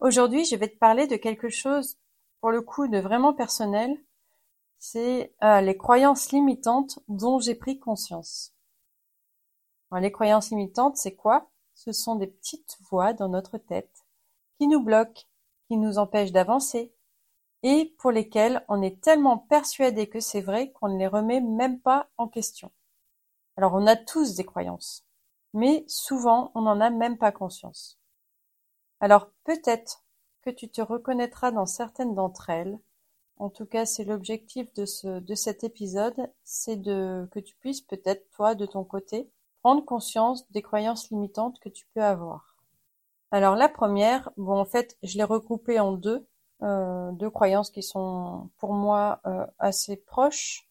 Aujourd'hui, je vais te parler de quelque chose, pour le coup, de vraiment personnel. C'est euh, les croyances limitantes dont j'ai pris conscience. les croyances limitantes, c'est quoi? Ce sont des petites voix dans notre tête qui nous bloquent, qui nous empêchent d'avancer, et pour lesquelles on est tellement persuadé que c'est vrai qu'on ne les remet même pas en question. Alors on a tous des croyances, mais souvent on n'en a même pas conscience. Alors peut-être que tu te reconnaîtras dans certaines d'entre elles. En tout cas, c'est l'objectif de, ce, de cet épisode, c'est de que tu puisses peut-être, toi, de ton côté, prendre conscience des croyances limitantes que tu peux avoir. Alors la première, bon en fait, je l'ai regroupée en deux, euh, deux croyances qui sont pour moi euh, assez proches,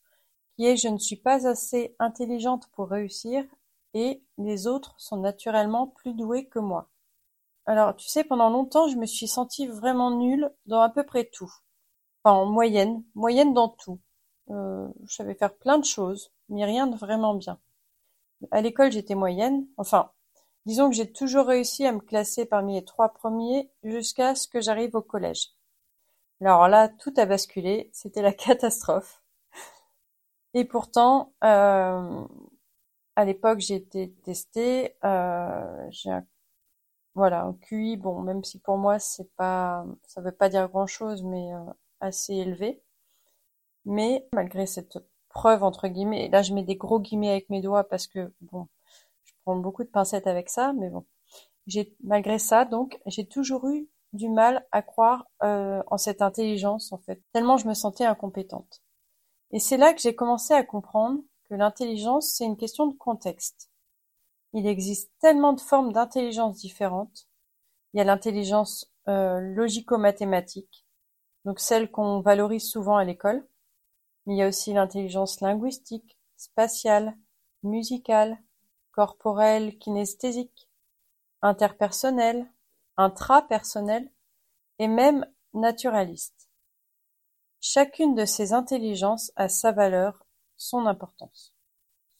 qui est je ne suis pas assez intelligente pour réussir et les autres sont naturellement plus doués que moi. Alors, tu sais, pendant longtemps, je me suis sentie vraiment nulle dans à peu près tout. Enfin, en moyenne, moyenne dans tout. Euh, je savais faire plein de choses, mais rien de vraiment bien. À l'école, j'étais moyenne. Enfin, disons que j'ai toujours réussi à me classer parmi les trois premiers jusqu'à ce que j'arrive au collège. Alors là, tout a basculé. C'était la catastrophe. Et pourtant, euh, à l'époque, j'ai été testée. Euh, j'ai voilà, un QI, bon, même si pour moi c'est pas, ça veut pas dire grand chose, mais euh, assez élevé. Mais malgré cette preuve entre guillemets, et là je mets des gros guillemets avec mes doigts parce que bon, je prends beaucoup de pincettes avec ça, mais bon, j'ai malgré ça donc j'ai toujours eu du mal à croire euh, en cette intelligence en fait, tellement je me sentais incompétente. Et c'est là que j'ai commencé à comprendre que l'intelligence c'est une question de contexte. Il existe tellement de formes d'intelligence différentes. Il y a l'intelligence euh, logico-mathématique, donc celle qu'on valorise souvent à l'école. Il y a aussi l'intelligence linguistique, spatiale, musicale, corporelle, kinesthésique, interpersonnelle, intrapersonnelle et même naturaliste. Chacune de ces intelligences a sa valeur, son importance,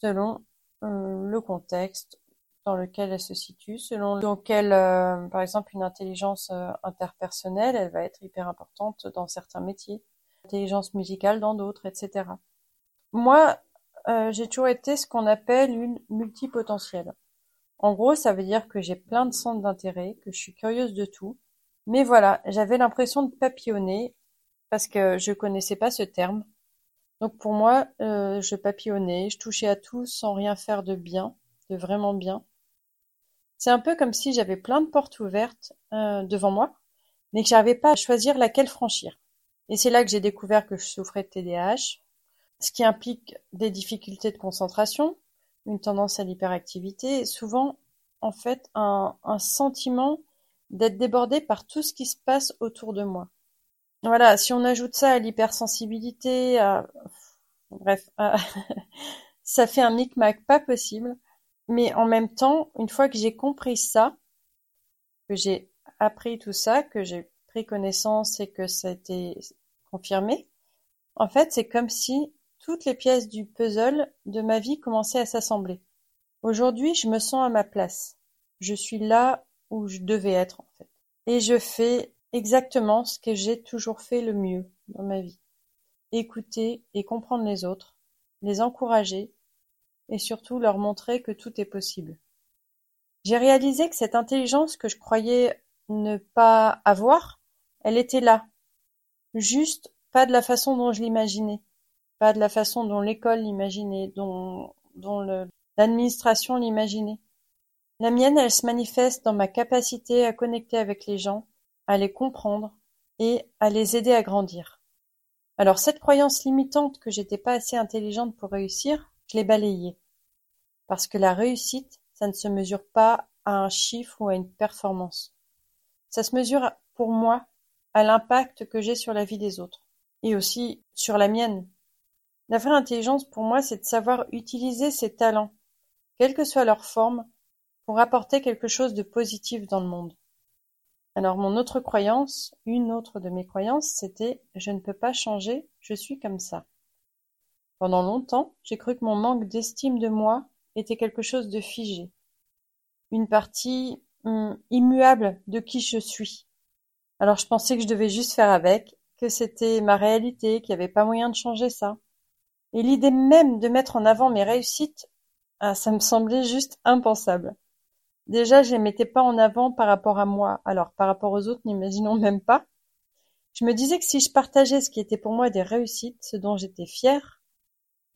selon le contexte dans lequel elle se situe, selon lequel, euh, par exemple, une intelligence euh, interpersonnelle, elle va être hyper importante dans certains métiers, intelligence musicale dans d'autres, etc. Moi, euh, j'ai toujours été ce qu'on appelle une multipotentielle. En gros, ça veut dire que j'ai plein de centres d'intérêt, que je suis curieuse de tout. Mais voilà, j'avais l'impression de papillonner parce que je connaissais pas ce terme. Donc pour moi, je papillonnais, je touchais à tout sans rien faire de bien, de vraiment bien. C'est un peu comme si j'avais plein de portes ouvertes euh, devant moi, mais que j'arrivais pas à choisir laquelle franchir. Et c'est là que j'ai découvert que je souffrais de TDAH, ce qui implique des difficultés de concentration, une tendance à l'hyperactivité, et souvent, en fait, un, un sentiment d'être débordé par tout ce qui se passe autour de moi. Voilà, si on ajoute ça à l'hypersensibilité, à... bref, ça fait un micmac pas possible. Mais en même temps, une fois que j'ai compris ça, que j'ai appris tout ça, que j'ai pris connaissance et que ça a été confirmé, en fait, c'est comme si toutes les pièces du puzzle de ma vie commençaient à s'assembler. Aujourd'hui, je me sens à ma place. Je suis là où je devais être, en fait. Et je fais exactement ce que j'ai toujours fait le mieux dans ma vie. Écouter et comprendre les autres, les encourager, et surtout leur montrer que tout est possible. J'ai réalisé que cette intelligence que je croyais ne pas avoir, elle était là. Juste pas de la façon dont je l'imaginais, pas de la façon dont l'école l'imaginait, dont, l'administration l'imaginait. La mienne, elle se manifeste dans ma capacité à connecter avec les gens, à les comprendre et à les aider à grandir. Alors cette croyance limitante que j'étais pas assez intelligente pour réussir, je l'ai balayé. Parce que la réussite, ça ne se mesure pas à un chiffre ou à une performance. Ça se mesure pour moi à l'impact que j'ai sur la vie des autres et aussi sur la mienne. La vraie intelligence pour moi, c'est de savoir utiliser ses talents, quelle que soit leur forme, pour apporter quelque chose de positif dans le monde. Alors mon autre croyance, une autre de mes croyances, c'était je ne peux pas changer, je suis comme ça. Pendant longtemps, j'ai cru que mon manque d'estime de moi était quelque chose de figé, une partie hum, immuable de qui je suis. Alors je pensais que je devais juste faire avec, que c'était ma réalité, qu'il n'y avait pas moyen de changer ça. Et l'idée même de mettre en avant mes réussites, ah, ça me semblait juste impensable. Déjà, je les mettais pas en avant par rapport à moi, alors par rapport aux autres, n'imaginons même pas. Je me disais que si je partageais ce qui était pour moi des réussites, ce dont j'étais fière,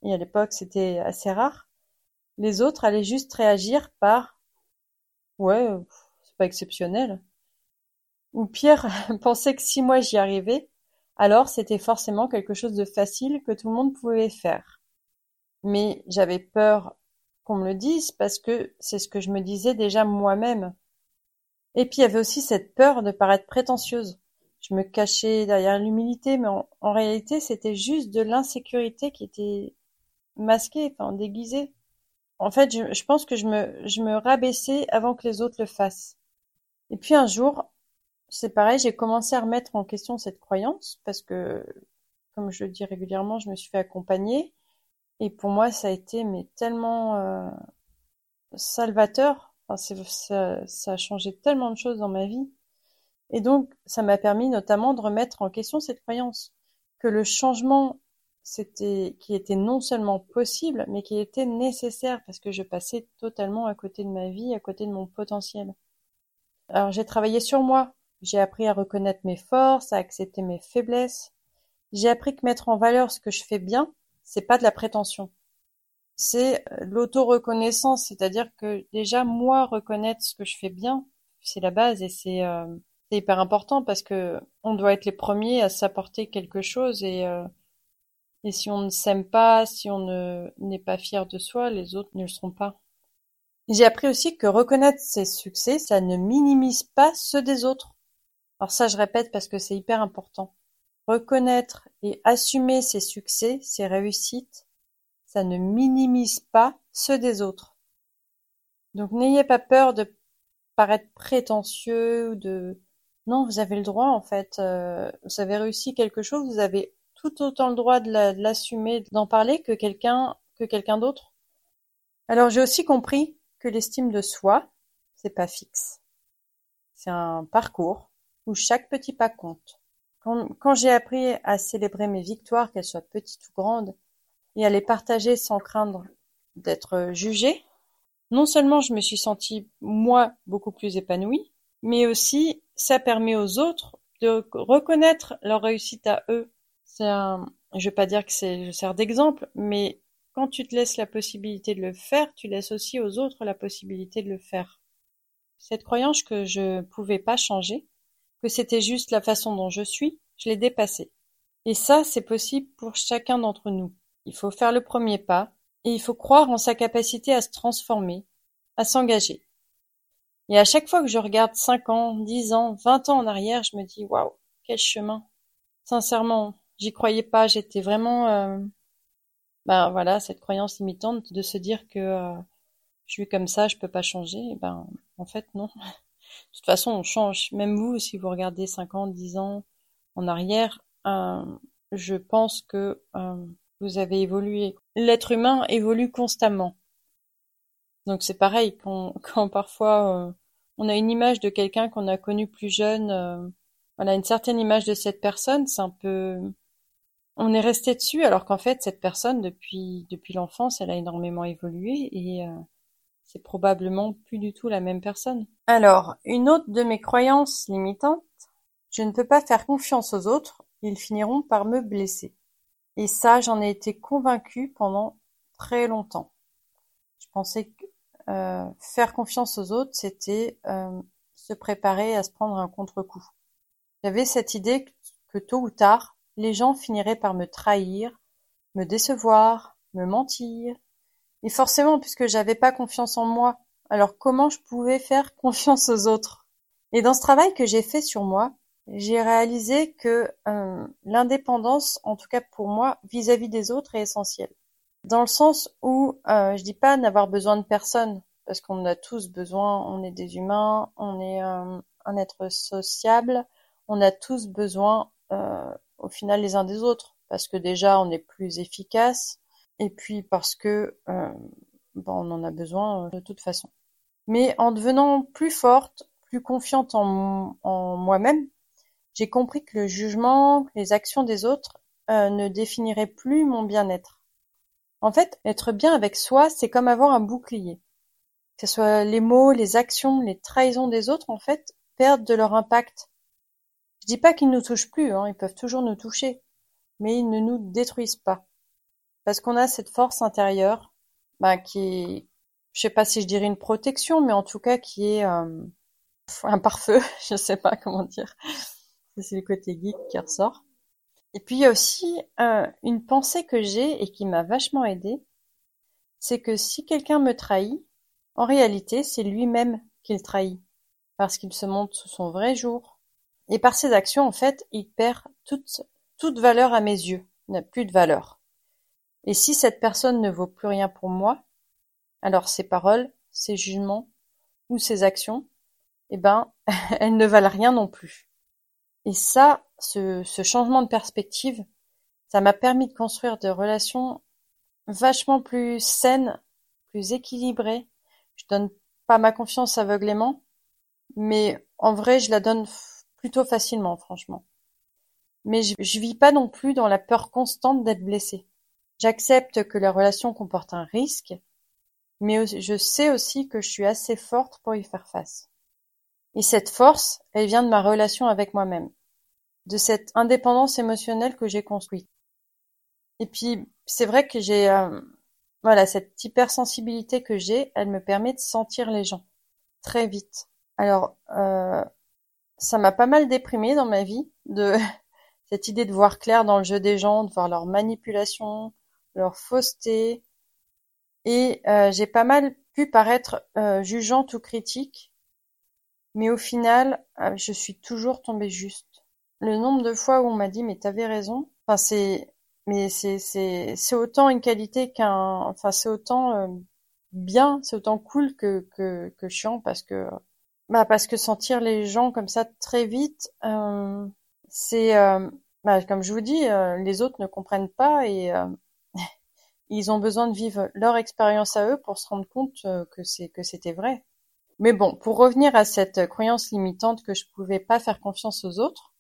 et à l'époque c'était assez rare, les autres allaient juste réagir par ouais, c'est pas exceptionnel. Ou pire, penser que si moi j'y arrivais, alors c'était forcément quelque chose de facile que tout le monde pouvait faire. Mais j'avais peur qu'on me le dise parce que c'est ce que je me disais déjà moi-même. Et puis il y avait aussi cette peur de paraître prétentieuse. Je me cachais derrière l'humilité, mais en, réalité c'était juste de l'insécurité qui était masquée, enfin déguisée. En fait, je, je pense que je me, je me rabaissais avant que les autres le fassent. Et puis un jour, c'est pareil, j'ai commencé à remettre en question cette croyance parce que, comme je le dis régulièrement, je me suis fait accompagner et pour moi, ça a été mais tellement euh, salvateur. Enfin, ça, ça a changé tellement de choses dans ma vie. Et donc, ça m'a permis notamment de remettre en question cette croyance que le changement, c'était, qui était non seulement possible, mais qui était nécessaire parce que je passais totalement à côté de ma vie, à côté de mon potentiel. Alors, j'ai travaillé sur moi j'ai appris à reconnaître mes forces, à accepter mes faiblesses. J'ai appris que mettre en valeur ce que je fais bien, c'est pas de la prétention. C'est euh, l'auto-reconnaissance, c'est-à-dire que déjà moi reconnaître ce que je fais bien, c'est la base et c'est euh, hyper important parce que on doit être les premiers à s'apporter quelque chose et euh, et si on ne s'aime pas, si on ne n'est pas fier de soi, les autres ne le seront pas. J'ai appris aussi que reconnaître ses succès, ça ne minimise pas ceux des autres. Alors ça, je répète parce que c'est hyper important. Reconnaître et assumer ses succès, ses réussites, ça ne minimise pas ceux des autres. Donc n'ayez pas peur de paraître prétentieux ou de non, vous avez le droit en fait. Euh, vous avez réussi quelque chose, vous avez tout autant le droit de l'assumer, d'en parler que quelqu'un que quelqu'un d'autre. Alors j'ai aussi compris que l'estime de soi, c'est pas fixe. C'est un parcours où chaque petit pas compte. Quand, j'ai appris à célébrer mes victoires, qu'elles soient petites ou grandes, et à les partager sans craindre d'être jugée, non seulement je me suis sentie, moi, beaucoup plus épanouie, mais aussi ça permet aux autres de reconnaître leur réussite à eux. C'est un, je vais pas dire que c'est, je sers d'exemple, mais quand tu te laisses la possibilité de le faire, tu laisses aussi aux autres la possibilité de le faire. Cette croyance que je pouvais pas changer, que c'était juste la façon dont je suis, je l'ai dépassé. Et ça, c'est possible pour chacun d'entre nous. Il faut faire le premier pas et il faut croire en sa capacité à se transformer, à s'engager. Et à chaque fois que je regarde 5 ans, 10 ans, 20 ans en arrière, je me dis waouh, quel chemin. Sincèrement, j'y croyais pas, j'étais vraiment euh, ben voilà, cette croyance limitante de se dire que euh, je suis comme ça, je peux pas changer, et ben en fait non. De toute façon, on change. Même vous, si vous regardez 5 ans, 10 ans en arrière, euh, je pense que euh, vous avez évolué. L'être humain évolue constamment. Donc c'est pareil quand, quand parfois euh, on a une image de quelqu'un qu'on a connu plus jeune, euh, voilà une certaine image de cette personne, c'est un peu, on est resté dessus alors qu'en fait cette personne depuis depuis l'enfance, elle a énormément évolué et c'est probablement plus du tout la même personne. Alors, une autre de mes croyances limitantes, je ne peux pas faire confiance aux autres, ils finiront par me blesser. Et ça, j'en ai été convaincue pendant très longtemps. Je pensais que euh, faire confiance aux autres, c'était euh, se préparer à se prendre un contre-coup. J'avais cette idée que tôt ou tard, les gens finiraient par me trahir, me décevoir, me mentir, et forcément, puisque j'avais pas confiance en moi, alors comment je pouvais faire confiance aux autres? Et dans ce travail que j'ai fait sur moi, j'ai réalisé que euh, l'indépendance, en tout cas pour moi, vis-à-vis des autres, est essentielle. Dans le sens où euh, je dis pas n'avoir besoin de personne, parce qu'on a tous besoin, on est des humains, on est euh, un être sociable, on a tous besoin euh, au final les uns des autres, parce que déjà on est plus efficace, et puis parce que euh, bon, on en a besoin euh, de toute façon. Mais en devenant plus forte, plus confiante en, moi-même, j'ai compris que le jugement, les actions des autres euh, ne définiraient plus mon bien-être. En fait, être bien avec soi, c'est comme avoir un bouclier. Que ce soit les mots, les actions, les trahisons des autres, en fait, perdent de leur impact. Je dis pas qu'ils nous touchent plus, hein, ils peuvent toujours nous toucher, mais ils ne nous détruisent pas. Parce qu'on a cette force intérieure, bah, qui je sais pas si je dirais une protection, mais en tout cas qui est euh, un pare-feu, je sais pas comment dire. C'est le côté geek qui ressort. Et puis il y a aussi euh, une pensée que j'ai et qui m'a vachement aidée, c'est que si quelqu'un me trahit, en réalité c'est lui-même qu'il trahit, parce qu'il se montre sous son vrai jour. Et par ses actions, en fait, il perd toute, toute valeur à mes yeux, n'a plus de valeur. Et si cette personne ne vaut plus rien pour moi, alors ses paroles, ses jugements ou ses actions, eh ben, elles ne valent rien non plus. Et ça, ce, changement de perspective, ça m'a permis de construire des relations vachement plus saines, plus équilibrées. Je donne pas ma confiance aveuglément, mais en vrai, je la donne plutôt facilement, franchement. Mais je, je vis pas non plus dans la peur constante d'être blessée. J'accepte que la relation comporte un risque, mais je sais aussi que je suis assez forte pour y faire face. Et cette force, elle vient de ma relation avec moi-même, de cette indépendance émotionnelle que j'ai construite. Et puis, c'est vrai que j'ai, euh, voilà, cette hypersensibilité que j'ai, elle me permet de sentir les gens très vite. Alors, euh, ça m'a pas mal déprimée dans ma vie, de cette idée de voir clair dans le jeu des gens, de voir leur manipulation, leur fausseté. Et euh, j'ai pas mal pu paraître euh, jugeante ou critique, mais au final, euh, je suis toujours tombée juste. Le nombre de fois où on m'a dit mais t'avais raison, enfin c'est, mais c'est c'est c'est autant une qualité qu'un, enfin c'est autant euh, bien, c'est autant cool que que que chiant parce que bah parce que sentir les gens comme ça très vite, euh, c'est euh, bah, comme je vous dis, les autres ne comprennent pas et ils ont besoin de vivre leur expérience à eux pour se rendre compte euh, que c'est que c'était vrai. Mais bon, pour revenir à cette croyance limitante que je pouvais pas faire confiance aux autres,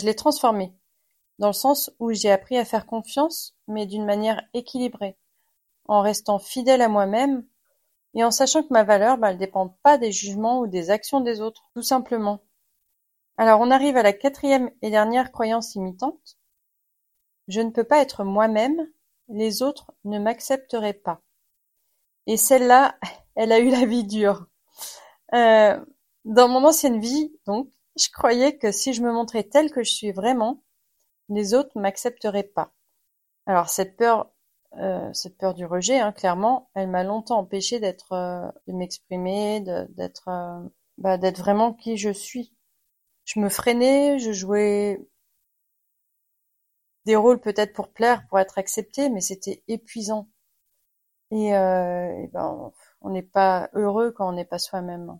je l'ai transformée dans le sens où j'ai appris à faire confiance, mais d'une manière équilibrée, en restant fidèle à moi-même et en sachant que ma valeur, bah, elle dépend pas des jugements ou des actions des autres, tout simplement. Alors on arrive à la quatrième et dernière croyance limitante. Je ne peux pas être moi-même les autres ne m'accepteraient pas. Et celle-là, elle a eu la vie dure. Euh, dans mon ancienne vie, donc, je croyais que si je me montrais telle que je suis vraiment, les autres m'accepteraient pas. Alors cette peur, euh, cette peur du rejet, hein, clairement, elle m'a longtemps empêché d'être, euh, de m'exprimer, d'être, bah, d'être vraiment qui je suis. Je me freinais, je jouais des rôles peut-être pour plaire, pour être accepté, mais c'était épuisant. Et, euh, ben, on n'est pas heureux quand on n'est pas soi-même.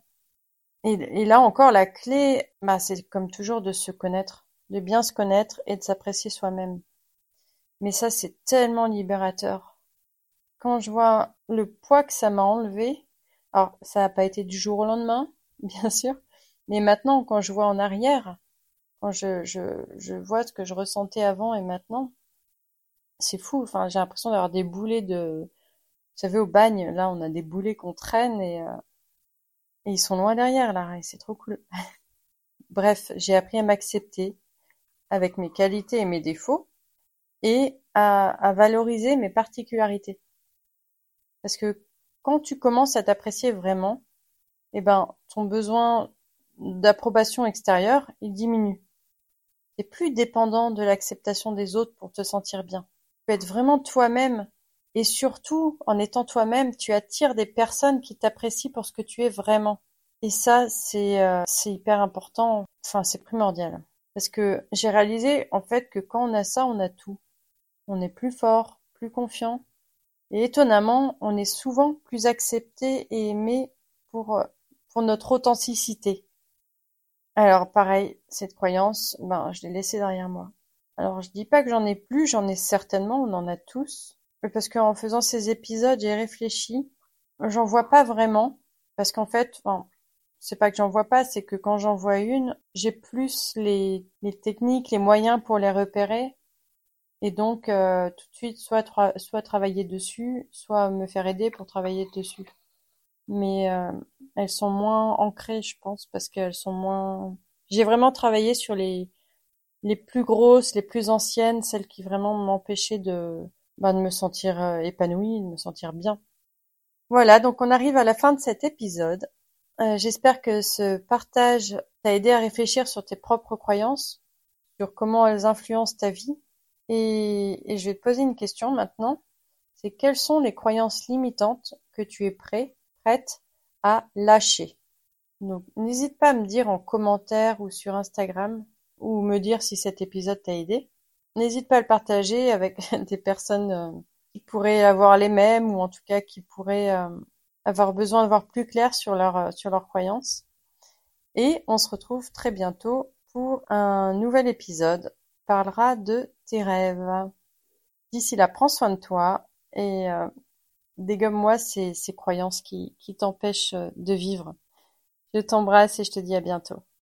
Et, là encore, la clé, bah, c'est comme toujours de se connaître, de bien se connaître et de s'apprécier soi-même. Mais ça, c'est tellement libérateur. Quand je vois le poids que ça m'a enlevé, alors ça n'a pas été du jour au lendemain, bien sûr, mais maintenant, quand je vois en arrière, quand je, je, je vois ce que je ressentais avant et maintenant, c'est fou. Enfin, j'ai l'impression d'avoir des boulets de, vous savez, au bagne, là, on a des boulets qu'on traîne et, euh, ils sont loin derrière, là, et c'est trop cool. Bref, j'ai appris à m'accepter avec mes qualités et mes défauts et à, à valoriser mes particularités. Parce que quand tu commences à t'apprécier vraiment, eh ben, ton besoin d'approbation extérieure, il diminue. T'es plus dépendant de l'acceptation des autres pour te sentir bien. Tu peux être vraiment toi-même et surtout, en étant toi-même, tu attires des personnes qui t'apprécient pour ce que tu es vraiment. Et ça, c'est euh, hyper important, enfin c'est primordial. Parce que j'ai réalisé en fait que quand on a ça, on a tout. On est plus fort, plus confiant. Et étonnamment, on est souvent plus accepté et aimé pour, euh, pour notre authenticité. Alors pareil, cette croyance, ben je l'ai laissée derrière moi. Alors je dis pas que j'en ai plus, j'en ai certainement, on en a tous. Parce qu'en faisant ces épisodes, j'ai réfléchi. J'en vois pas vraiment. Parce qu'en fait, enfin, c'est pas que j'en vois pas, c'est que quand j'en vois une, j'ai plus les, techniques, les moyens pour les repérer. Et donc, euh, tout de suite, soit, soit travailler dessus, soit me faire aider pour travailler dessus. Mais euh, elles sont moins ancrées, je pense, parce qu'elles sont moins... J'ai vraiment travaillé sur les, les plus grosses, les plus anciennes, celles qui vraiment m'empêchaient de, bah, de me sentir euh, épanouie, de me sentir bien. Voilà, donc on arrive à la fin de cet épisode. Euh, j'espère que ce partage t'a aidé à réfléchir sur tes propres croyances, sur comment elles influencent ta vie. Et, et je vais te poser une question maintenant. C'est quelles sont les croyances limitantes que tu es prêt, à lâcher? Donc, n'hésite pas à me dire en commentaire ou sur Instagram ou me dire si cet épisode t'a aidé. N'hésite pas à le partager avec des personnes euh, qui pourraient avoir les mêmes ou en tout cas qui pourraient euh, avoir besoin de voir plus clair sur leur euh, sur leurs croyances. Et on se retrouve très bientôt pour un nouvel épisode qui parlera de tes rêves. D'ici là, prends soin de toi et dégomme-moi ces, ces croyances qui, qui t'empêchent de vivre. Je t'embrasse et je te dis à bientôt.